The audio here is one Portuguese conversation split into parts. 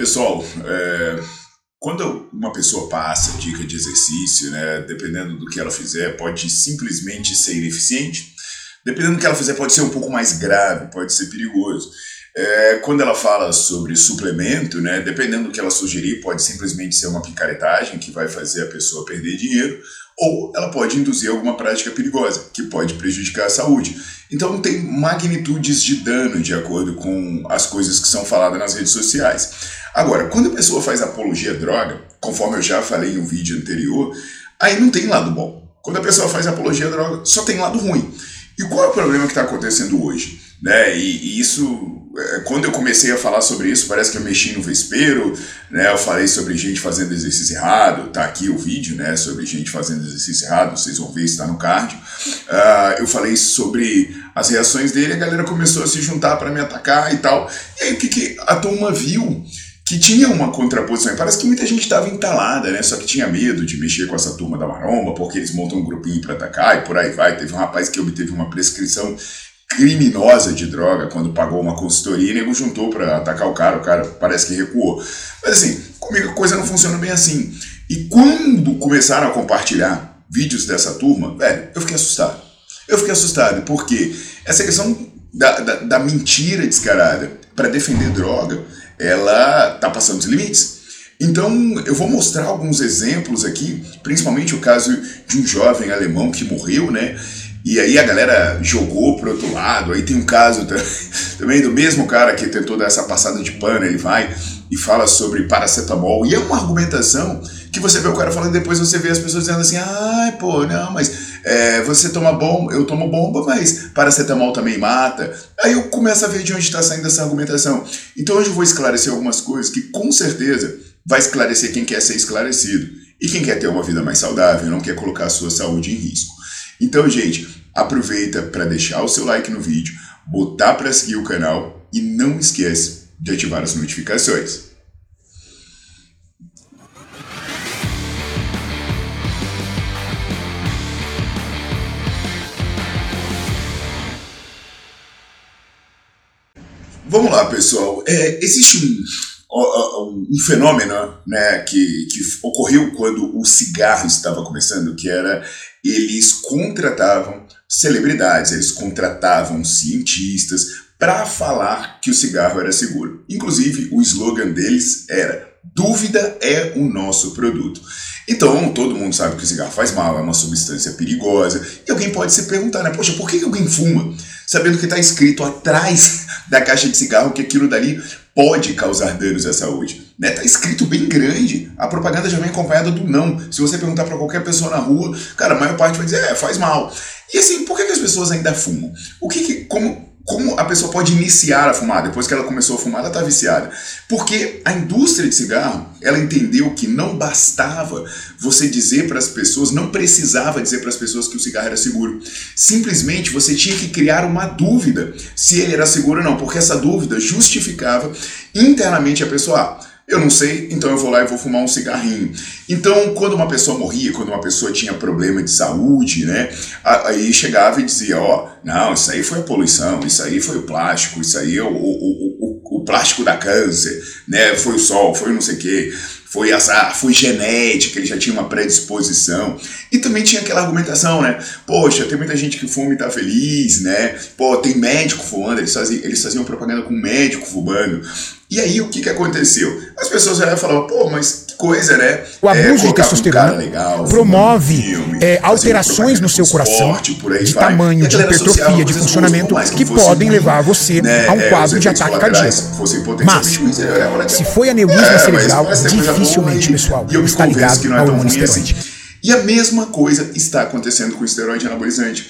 Pessoal, é, quando uma pessoa passa dica de exercício, né, dependendo do que ela fizer, pode simplesmente ser ineficiente. Dependendo do que ela fizer, pode ser um pouco mais grave, pode ser perigoso. É, quando ela fala sobre suplemento, né, dependendo do que ela sugerir, pode simplesmente ser uma picaretagem que vai fazer a pessoa perder dinheiro, ou ela pode induzir alguma prática perigosa, que pode prejudicar a saúde. Então tem magnitudes de dano de acordo com as coisas que são faladas nas redes sociais. Agora, quando a pessoa faz apologia à droga, conforme eu já falei em um vídeo anterior, aí não tem lado bom. Quando a pessoa faz apologia à droga, só tem lado ruim. E qual é o problema que está acontecendo hoje? Né? E, e, isso, é, quando eu comecei a falar sobre isso, parece que eu mexi no vespeiro, né? Eu falei sobre gente fazendo exercício errado, tá aqui o vídeo, né? Sobre gente fazendo exercício errado, vocês vão ver, está no card. Uh, eu falei sobre as reações dele, a galera começou a se juntar para me atacar e tal. E aí o que, que a turma viu? Que tinha uma contraposição. Parece que muita gente estava entalada, né? Só que tinha medo de mexer com essa turma da maromba, porque eles montam um grupinho para atacar e por aí vai. Teve um rapaz que obteve uma prescrição criminosa de droga quando pagou uma consultoria e nego juntou para atacar o cara. O cara parece que recuou. Mas assim, comigo a coisa não funciona bem assim. E quando começaram a compartilhar vídeos dessa turma, velho, eu fiquei assustado. Eu fiquei assustado porque essa questão da, da, da mentira descarada para defender droga ela está passando os limites. Então, eu vou mostrar alguns exemplos aqui, principalmente o caso de um jovem alemão que morreu, né? E aí a galera jogou pro outro lado. Aí tem um caso também do mesmo cara que tentou dar essa passada de pano, ele vai e fala sobre paracetamol. E é uma argumentação que você vê o cara falando, depois você vê as pessoas dizendo assim: ai, pô, não, mas é, você toma bomba, eu tomo bomba, mas paracetamol também mata. Aí eu começo a ver de onde está saindo essa argumentação. Então hoje eu vou esclarecer algumas coisas que com certeza vai esclarecer quem quer ser esclarecido e quem quer ter uma vida mais saudável, não quer colocar a sua saúde em risco. Então, gente, aproveita para deixar o seu like no vídeo, botar para seguir o canal e não esquece de ativar as notificações. Vamos lá, pessoal. É, existe um, um, um, fenômeno né, que, que ocorreu quando o cigarro estava começando, que era eles contratavam celebridades, eles contratavam cientistas para falar que o cigarro era seguro. Inclusive, o slogan deles era: dúvida é o nosso produto. Então, todo mundo sabe que o cigarro faz mal, é uma substância perigosa. E alguém pode se perguntar, né? Poxa, por que alguém fuma? Sabendo que está escrito atrás da caixa de cigarro que aquilo dali pode causar danos à saúde. Né? Tá escrito bem grande. A propaganda já vem acompanhada do não. Se você perguntar para qualquer pessoa na rua, cara, a maior parte vai dizer, é, faz mal. E assim, por que, que as pessoas ainda fumam? O que, que como como a pessoa pode iniciar a fumar? Depois que ela começou a fumar, ela está viciada. Porque a indústria de cigarro, ela entendeu que não bastava você dizer para as pessoas, não precisava dizer para as pessoas que o cigarro era seguro. Simplesmente você tinha que criar uma dúvida se ele era seguro ou não, porque essa dúvida justificava internamente a pessoa. Ah, eu não sei, então eu vou lá e vou fumar um cigarrinho. Então, quando uma pessoa morria, quando uma pessoa tinha problema de saúde, né, aí chegava e dizia, ó, não, isso aí foi a poluição, isso aí foi o plástico, isso aí é o, o, o, o plástico da câncer, né, foi o sol, foi não sei o quê. Foi azar, foi genética, ele já tinha uma predisposição. E também tinha aquela argumentação, né? Poxa, tem muita gente que fuma e tá feliz, né? Pô, tem médico fumando, eles faziam, eles faziam propaganda com médico fumando. E aí o que, que aconteceu? As pessoas olhavam e falavam, pô, mas coisa, né? O abuso é, de testosterona um legal, promove filme, é, alterações no seu coração de vai. tamanho, de hipertrofia, de funcionamento que podem ruim, levar você né, a um é, quadro de ataque cardíaco. Mas, se foi aneurisma é, cerebral, dificilmente, pessoal, está ligado ao hormônio esteroide. Assim. E a mesma coisa está acontecendo com o esteroide anabolizante.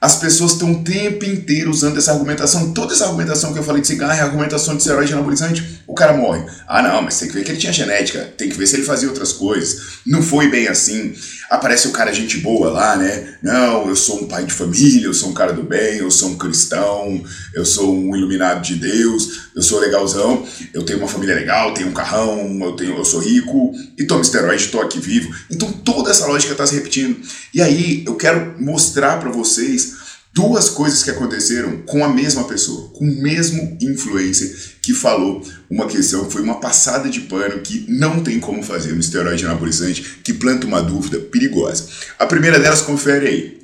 As pessoas estão o tempo inteiro usando essa argumentação. Toda essa argumentação que eu falei de cigarro é argumentação de esteroide anabolizante. O cara morre. Ah, não, mas tem que ver que ele tinha genética. Tem que ver se ele fazia outras coisas. Não foi bem assim. Aparece o cara gente boa lá, né? Não, eu sou um pai de família, eu sou um cara do bem, eu sou um cristão, eu sou um iluminado de Deus, eu sou legalzão, eu tenho uma família legal, tenho um carrão, eu, tenho, eu sou rico e tomo esteroide, estou aqui vivo. Então toda essa lógica está se repetindo. E aí eu quero mostrar para vocês duas coisas que aconteceram com a mesma pessoa, com o mesmo influencer que falou uma questão, foi uma passada de pano que não tem como fazer um esteroide anabolizante que planta uma dúvida perigosa. A primeira delas, confere aí.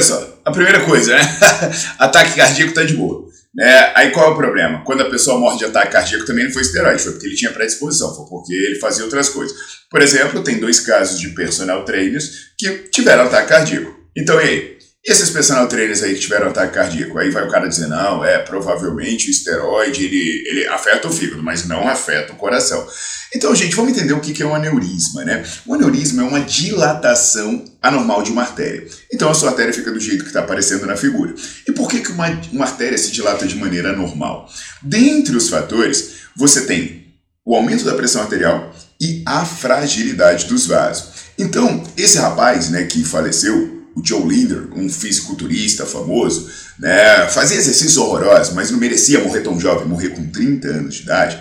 Olha só, a primeira coisa, né? ataque cardíaco tá de boa. Né? Aí qual é o problema? Quando a pessoa morre de ataque cardíaco também não foi esteroide, foi porque ele tinha predisposição, foi porque ele fazia outras coisas. Por exemplo, tem dois casos de personal trainers que tiveram ataque cardíaco. Então, e aí? E esses personal trainers aí que tiveram ataque cardíaco? Aí vai o cara dizer, não, é, provavelmente o esteroide, ele, ele afeta o fígado, mas não afeta o coração. Então, gente, vamos entender o que é um aneurisma, né? O aneurisma é uma dilatação anormal de uma artéria. Então, a sua artéria fica do jeito que está aparecendo na figura. E por que, que uma, uma artéria se dilata de maneira anormal? Dentre os fatores, você tem o aumento da pressão arterial e a fragilidade dos vasos. Então, esse rapaz, né, que faleceu, o Joe Linder, um fisiculturista famoso, né, fazia exercícios horrorosos, mas não merecia morrer tão jovem, morrer com 30 anos de idade.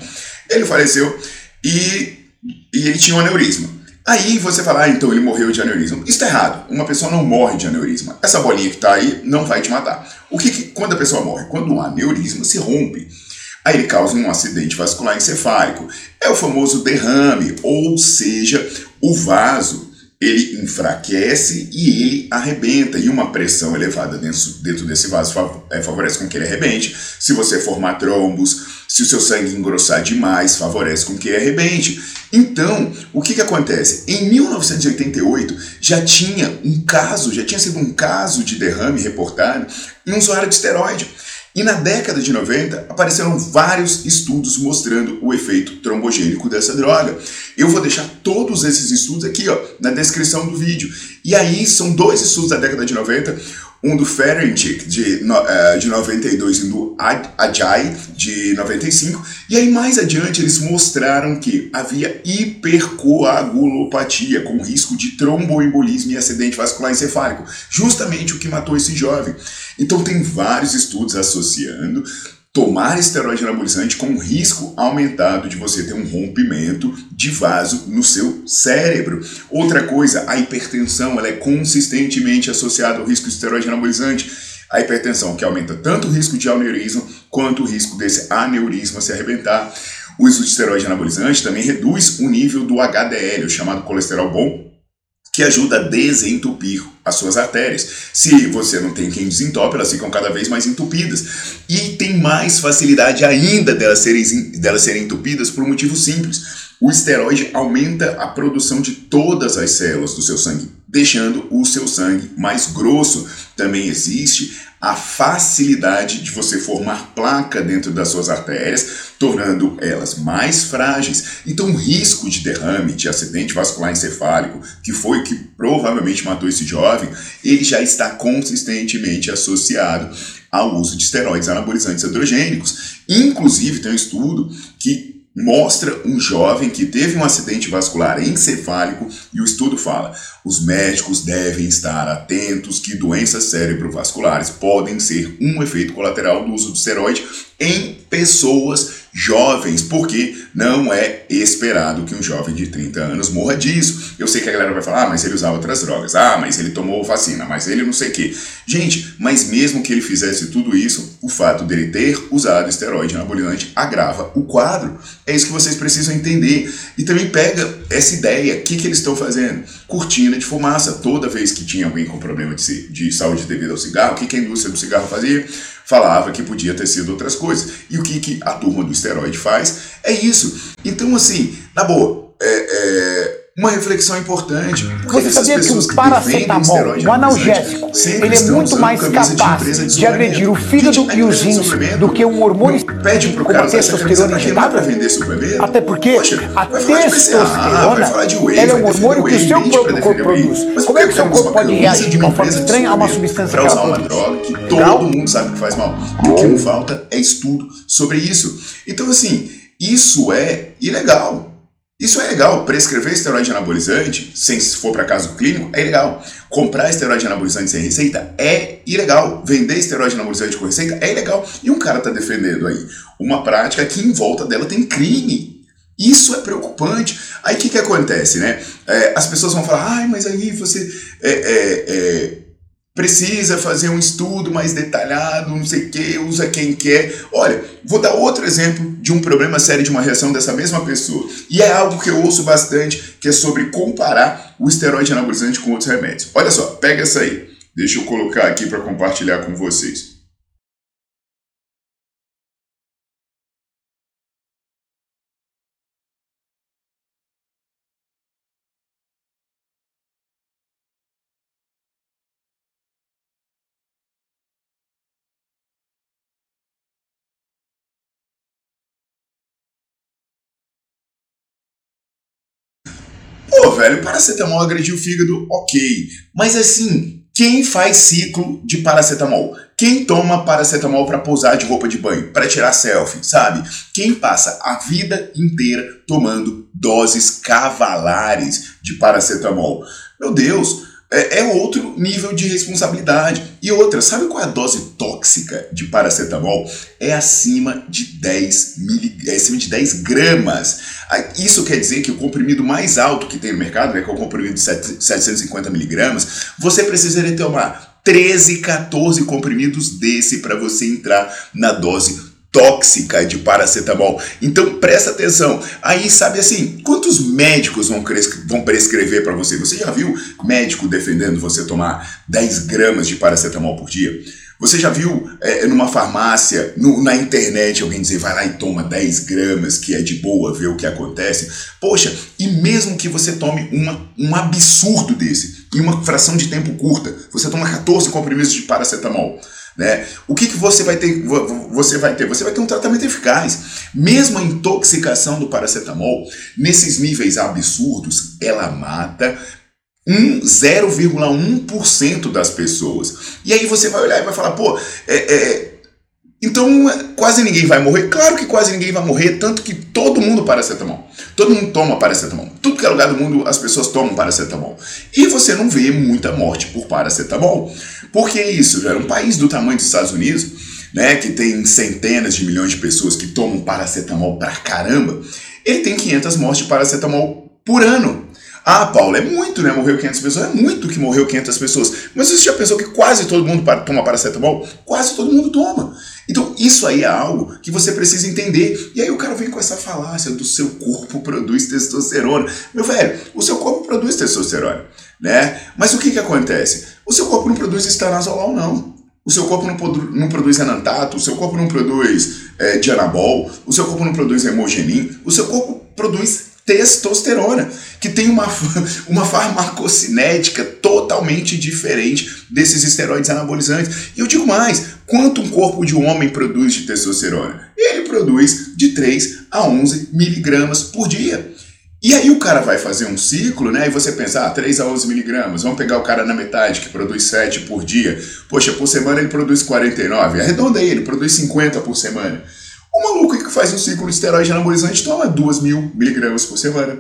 Ele faleceu e, e ele tinha um aneurisma. Aí você fala, ah, então ele morreu de aneurisma. Isso está errado. Uma pessoa não morre de aneurisma. Essa bolinha que está aí não vai te matar. O que, que quando a pessoa morre? Quando um aneurisma se rompe. Aí ele causa um acidente vascular encefálico. É o famoso derrame, ou seja, o vaso ele enfraquece e ele arrebenta. E uma pressão elevada dentro, dentro desse vaso é, favorece com que ele arrebente. Se você formar trombos, se o seu sangue engrossar demais, favorece com que ele arrebente. Então, o que, que acontece? Em 1988 já tinha um caso, já tinha sido um caso de derrame reportado em um usuário de esteroide. E na década de 90 apareceram vários estudos mostrando o efeito trombogênico dessa droga. Eu vou deixar todos esses estudos aqui ó, na descrição do vídeo. E aí são dois estudos da década de 90 um do Ferencik de, uh, de 92 e do Ajay de 95. E aí mais adiante eles mostraram que havia hipercoagulopatia com risco de tromboembolismo e acidente vascular encefálico, justamente o que matou esse jovem. Então tem vários estudos associando tomar esteroide anabolizante com um risco aumentado de você ter um rompimento de vaso no seu cérebro. Outra coisa, a hipertensão ela é consistentemente associada ao risco de esteroide anabolizante. A hipertensão que aumenta tanto o risco de aneurisma quanto o risco desse aneurisma se arrebentar. O uso de esteroide anabolizante também reduz o nível do HDL, o chamado colesterol bom, que ajuda a desentupir as suas artérias. Se você não tem quem desentope, elas ficam cada vez mais entupidas. E tem mais facilidade ainda delas serem, delas serem entupidas por um motivo simples. O esteroide aumenta a produção de todas as células do seu sangue, deixando o seu sangue mais grosso. Também existe a facilidade de você formar placa dentro das suas artérias, tornando elas mais frágeis. Então, o risco de derrame, de acidente vascular encefálico, que foi o que provavelmente matou esse jovem, ele já está consistentemente associado ao uso de esteroides anabolizantes androgênicos. Inclusive, tem um estudo que mostra um jovem que teve um acidente vascular encefálico e o estudo fala: os médicos devem estar atentos que doenças cerebrovasculares podem ser um efeito colateral do uso do esteroide em pessoas jovens, porque não é esperado que um jovem de 30 anos morra disso. Eu sei que a galera vai falar, ah, mas ele usava outras drogas, ah, mas ele tomou vacina, mas ele não sei o quê. Gente, mas mesmo que ele fizesse tudo isso, o fato dele ter usado esteroide anabolizante agrava o quadro. É isso que vocês precisam entender. E também pega essa ideia, o que, que eles estão fazendo? Cortina de fumaça. Toda vez que tinha alguém com problema de, de saúde devido ao cigarro, o que, que a indústria do cigarro fazia? falava que podia ter sido outras coisas. E o que, que a turma do esteroide faz é isso. Então, assim, na boa, é, é uma reflexão importante. Você sabia que o paracetamol, o analgésico, ele é muito mais capaz de, de agredir o fígado e os rins do que um hormônio pede pro como a testosterona injetável? Até porque Poxa, a testosterona ela é um hormônio que o seu próprio corpo produz. Como é que o seu corpo pode reagir de uma forma estranha a uma substância que ela produz? uma droga que todo mundo sabe que faz mal. O que não falta é estudo sobre isso. Então, assim, isso é ilegal. Isso é legal. Prescrever esteroide anabolizante, sem se for para caso clínico, é ilegal. Comprar esteroide anabolizante sem receita é ilegal. Vender esteroide anabolizante com receita é ilegal. E um cara está defendendo aí uma prática que em volta dela tem crime. Isso é preocupante. Aí o que, que acontece, né? É, as pessoas vão falar, ai, mas aí você é, é, é precisa fazer um estudo mais detalhado, não sei o que, usa quem quer. Olha, vou dar outro exemplo de um problema sério de uma reação dessa mesma pessoa. E é algo que eu ouço bastante, que é sobre comparar o esteroide anabolizante com outros remédios. Olha só, pega essa aí. Deixa eu colocar aqui para compartilhar com vocês. Pô, velho, paracetamol agrediu o fígado, ok. Mas assim, quem faz ciclo de paracetamol? Quem toma paracetamol para pousar de roupa de banho, para tirar selfie, sabe? Quem passa a vida inteira tomando doses cavalares de paracetamol? Meu Deus, é, é, outro nível de responsabilidade. E outra, sabe qual é a dose tóxica de paracetamol? É acima de 10, mili, é acima de 10 gramas. Isso quer dizer que o comprimido mais alto que tem no mercado, né, que é o comprimido de 750 miligramas, você precisaria tomar 13, 14 comprimidos desse para você entrar na dose tóxica de paracetamol. Então presta atenção. Aí sabe assim, quantos médicos vão, vão prescrever para você? Você já viu médico defendendo você tomar 10 gramas de paracetamol por dia? Você já viu é, numa farmácia, no, na internet, alguém dizer vai lá e toma 10 gramas, que é de boa, ver o que acontece? Poxa, e mesmo que você tome uma, um absurdo desse, em uma fração de tempo curta, você toma 14 comprimidos de paracetamol. Né? O que, que você vai ter? Você vai ter? Você vai ter um tratamento eficaz. Mesmo a intoxicação do paracetamol, nesses níveis absurdos, ela mata um 0,1% das pessoas. E aí você vai olhar e vai falar, pô, é, é, então quase ninguém vai morrer. Claro que quase ninguém vai morrer, tanto que todo mundo paracetamol. Todo mundo toma paracetamol. Tudo que é lugar do mundo as pessoas tomam paracetamol. E você não vê muita morte por paracetamol. Por que isso, velho? Um país do tamanho dos Estados Unidos, né, que tem centenas de milhões de pessoas que tomam paracetamol pra caramba, ele tem 500 mortes de paracetamol por ano. Ah, Paulo, é muito, né? Morreu 500 pessoas. É muito que morreu 500 pessoas. Mas você já pensou que quase todo mundo toma paracetamol? Quase todo mundo toma. Então, isso aí é algo que você precisa entender. E aí o cara vem com essa falácia do seu corpo produz testosterona. Meu velho, o seu corpo produz testosterona, né? Mas o que que acontece? O seu corpo não produz estanazolol, não. O seu corpo não, produ não produz enantato, o seu corpo não produz é, dianabol, o seu corpo não produz hemogenin, o seu corpo produz testosterona, que tem uma, uma farmacocinética totalmente diferente desses esteroides anabolizantes. E eu digo mais, quanto um corpo de um homem produz de testosterona? Ele produz de 3 a 11 miligramas por dia. E aí o cara vai fazer um ciclo, né? E você pensa, ah, 3 a 11 miligramas, vamos pegar o cara na metade, que produz 7 por dia. Poxa, por semana ele produz 49. Arredonda aí, ele produz 50 por semana. O maluco que faz um ciclo de esteroide anabolizante toma 2 mil miligramas por semana.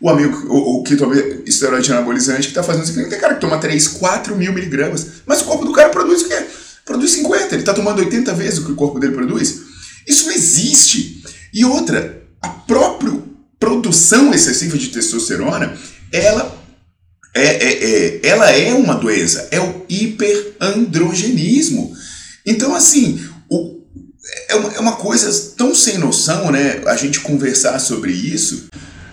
O amigo o, o que toma esteroide anabolizante que tá fazendo ciclo, tem cara que toma 3, 4 mil miligramas. Mas o corpo do cara produz o quê? Produz 50. Ele tá tomando 80 vezes o que o corpo dele produz. Isso não existe. E outra, a própria produção excessiva de testosterona, ela é, é, é, ela é uma doença, é o hiperandrogenismo. Então, assim, o, é, uma, é uma coisa tão sem noção, né? A gente conversar sobre isso.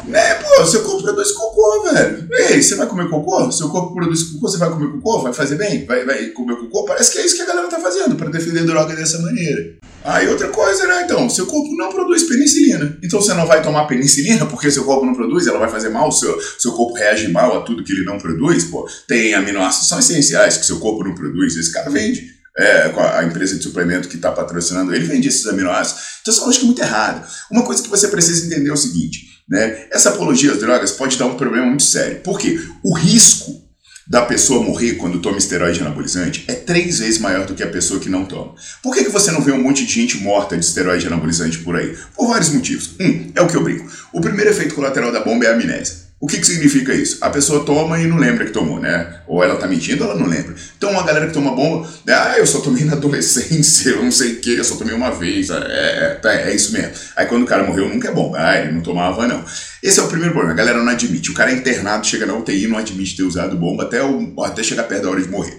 Né, pô, seu corpo produz cocô, velho. Ei, você vai comer cocô? Seu corpo produz cocô, você vai comer cocô? Vai fazer bem? Vai, vai comer cocô? Parece que é isso que a galera tá fazendo para defender droga dessa maneira. Aí ah, outra coisa, né? Então, seu corpo não produz penicilina. Então você não vai tomar penicilina porque seu corpo não produz, ela vai fazer mal, seu, seu corpo reage mal a tudo que ele não produz. Pô, tem aminoácidos são essenciais que seu corpo não produz, esse cara vende é, a empresa de suplemento que está patrocinando ele vende esses aminoácidos. Então, essa lógica é muito errada. Uma coisa que você precisa entender é o seguinte: né? essa apologia às drogas pode dar um problema muito sério. Por quê? O risco da pessoa morrer quando toma esteroide anabolizante é três vezes maior do que a pessoa que não toma. Por que, que você não vê um monte de gente morta de esteroide anabolizante por aí? Por vários motivos. Um, é o que eu brinco. O primeiro efeito colateral da bomba é a amnésia. O que, que significa isso? A pessoa toma e não lembra que tomou, né? Ou ela tá mentindo ou ela não lembra. Então, uma galera que toma bomba, né? ah, eu só tomei na adolescência, eu não sei o que, eu só tomei uma vez. É, é, é, é isso mesmo. Aí quando o cara morreu, nunca é bomba. Ah, ele não tomava, não. Esse é o primeiro problema, a galera não admite. O cara é internado, chega na UTI, não admite ter usado bomba até, o, até chegar perto da hora de morrer.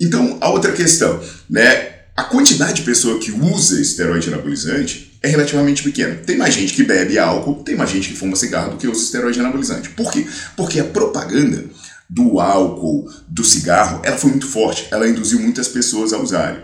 Então, a outra questão, né? A quantidade de pessoa que usa esteroide anabolizante é relativamente pequeno. Tem mais gente que bebe álcool, tem mais gente que fuma cigarro do que usa esteroide anabolizante. Por quê? Porque a propaganda do álcool, do cigarro, ela foi muito forte, ela induziu muitas pessoas a usarem.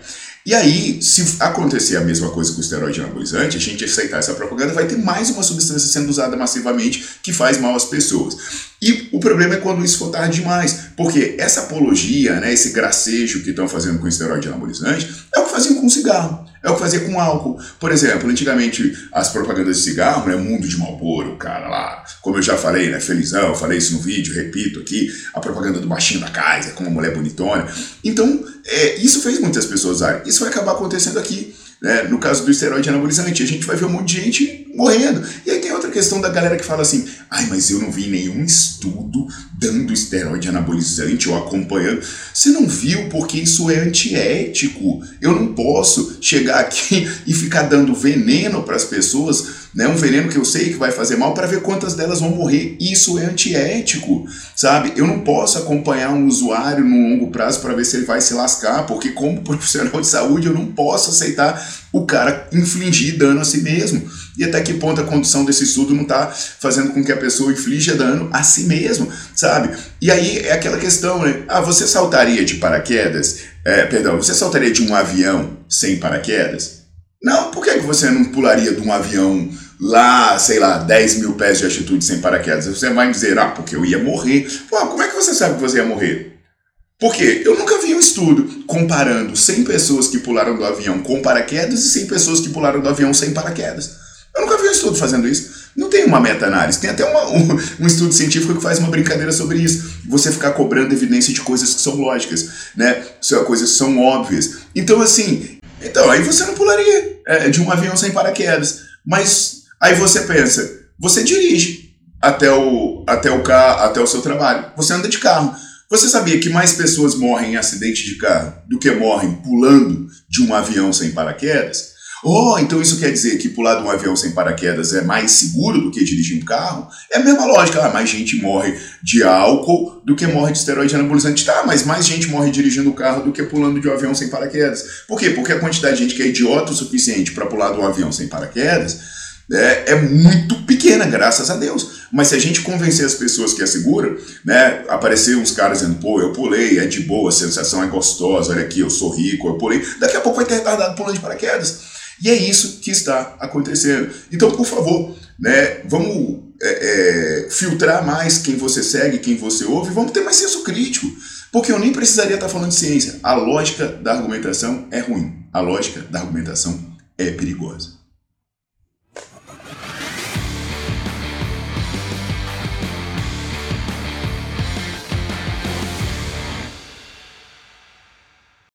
E aí, se acontecer a mesma coisa com o esteroide anabolizante, a gente aceitar essa propaganda, vai ter mais uma substância sendo usada massivamente que faz mal às pessoas. E o problema é quando isso for tarde demais, porque essa apologia, né, esse gracejo que estão fazendo com o esteroide anabolizante, é o faziam com cigarro. É o que fazia com álcool. Por exemplo, antigamente as propagandas de cigarro, né? Mundo de Malboro, cara lá, como eu já falei, né? Felizão, falei isso no vídeo, repito aqui, a propaganda do baixinho da Kaiser, com uma mulher bonitona. Então, é, isso fez muitas pessoas usarem. Isso vai acabar acontecendo aqui. Né? No caso do esteroide anabolizante, a gente vai ver um monte de gente morrendo. E aí tem outra questão da galera que fala assim: ai, mas eu não vi nenhum estudo dando esteroide anabolizante ou acompanhando. Você não viu porque isso é antiético. Eu não posso chegar aqui e ficar dando veneno para as pessoas né, um veneno que eu sei que vai fazer mal para ver quantas delas vão morrer. Isso é antiético, sabe? Eu não posso acompanhar um usuário no longo prazo para ver se ele vai se lascar, porque como profissional de saúde eu não posso aceitar o cara infligir dano a si mesmo. E até que ponto a condução desse estudo não está fazendo com que a pessoa inflija dano a si mesmo, sabe? E aí é aquela questão, né? Ah, você saltaria de paraquedas? É, perdão, você saltaria de um avião sem paraquedas? Não, por que você não pularia de um avião lá, sei lá, 10 mil pés de altitude sem paraquedas? Você vai me dizer, ah, porque eu ia morrer. Pô, como é que você sabe que você ia morrer? Porque eu nunca vi um estudo comparando 100 pessoas que pularam do avião com paraquedas e 100 pessoas que pularam do avião sem paraquedas. Eu nunca vi um estudo fazendo isso. Não tem uma meta-análise. Tem até uma, um, um, estudo científico que faz uma brincadeira sobre isso. Você ficar cobrando evidência de coisas que são lógicas, né? Coisas que são óbvias. Então, assim, então, aí você não pularia é, de um avião sem paraquedas. Mas aí você pensa, você dirige até o, até o carro, até o seu trabalho. Você anda de carro. Você sabia que mais pessoas morrem em acidente de carro do que morrem pulando de um avião sem paraquedas? Oh, então isso quer dizer que pular de um avião sem paraquedas é mais seguro do que dirigir um carro? É a mesma lógica, ah, mais gente morre de álcool do que morre de esteroide anabolizante. Tá, mas mais gente morre dirigindo o carro do que pulando de um avião sem paraquedas. Por quê? Porque a quantidade de gente que é idiota o suficiente para pular de um avião sem paraquedas é, é, muito pequena, graças a Deus. Mas se a gente convencer as pessoas que é segura, né, aparecer uns caras dizendo, pô, eu pulei, é de boa, a sensação é gostosa, olha aqui, eu sou rico, eu pulei, daqui a pouco vai ter retardado pulando de paraquedas. E é isso que está acontecendo. Então, por favor, né, vamos é, é, filtrar mais quem você segue, quem você ouve, vamos ter mais senso crítico. Porque eu nem precisaria estar falando de ciência. A lógica da argumentação é ruim. A lógica da argumentação é perigosa.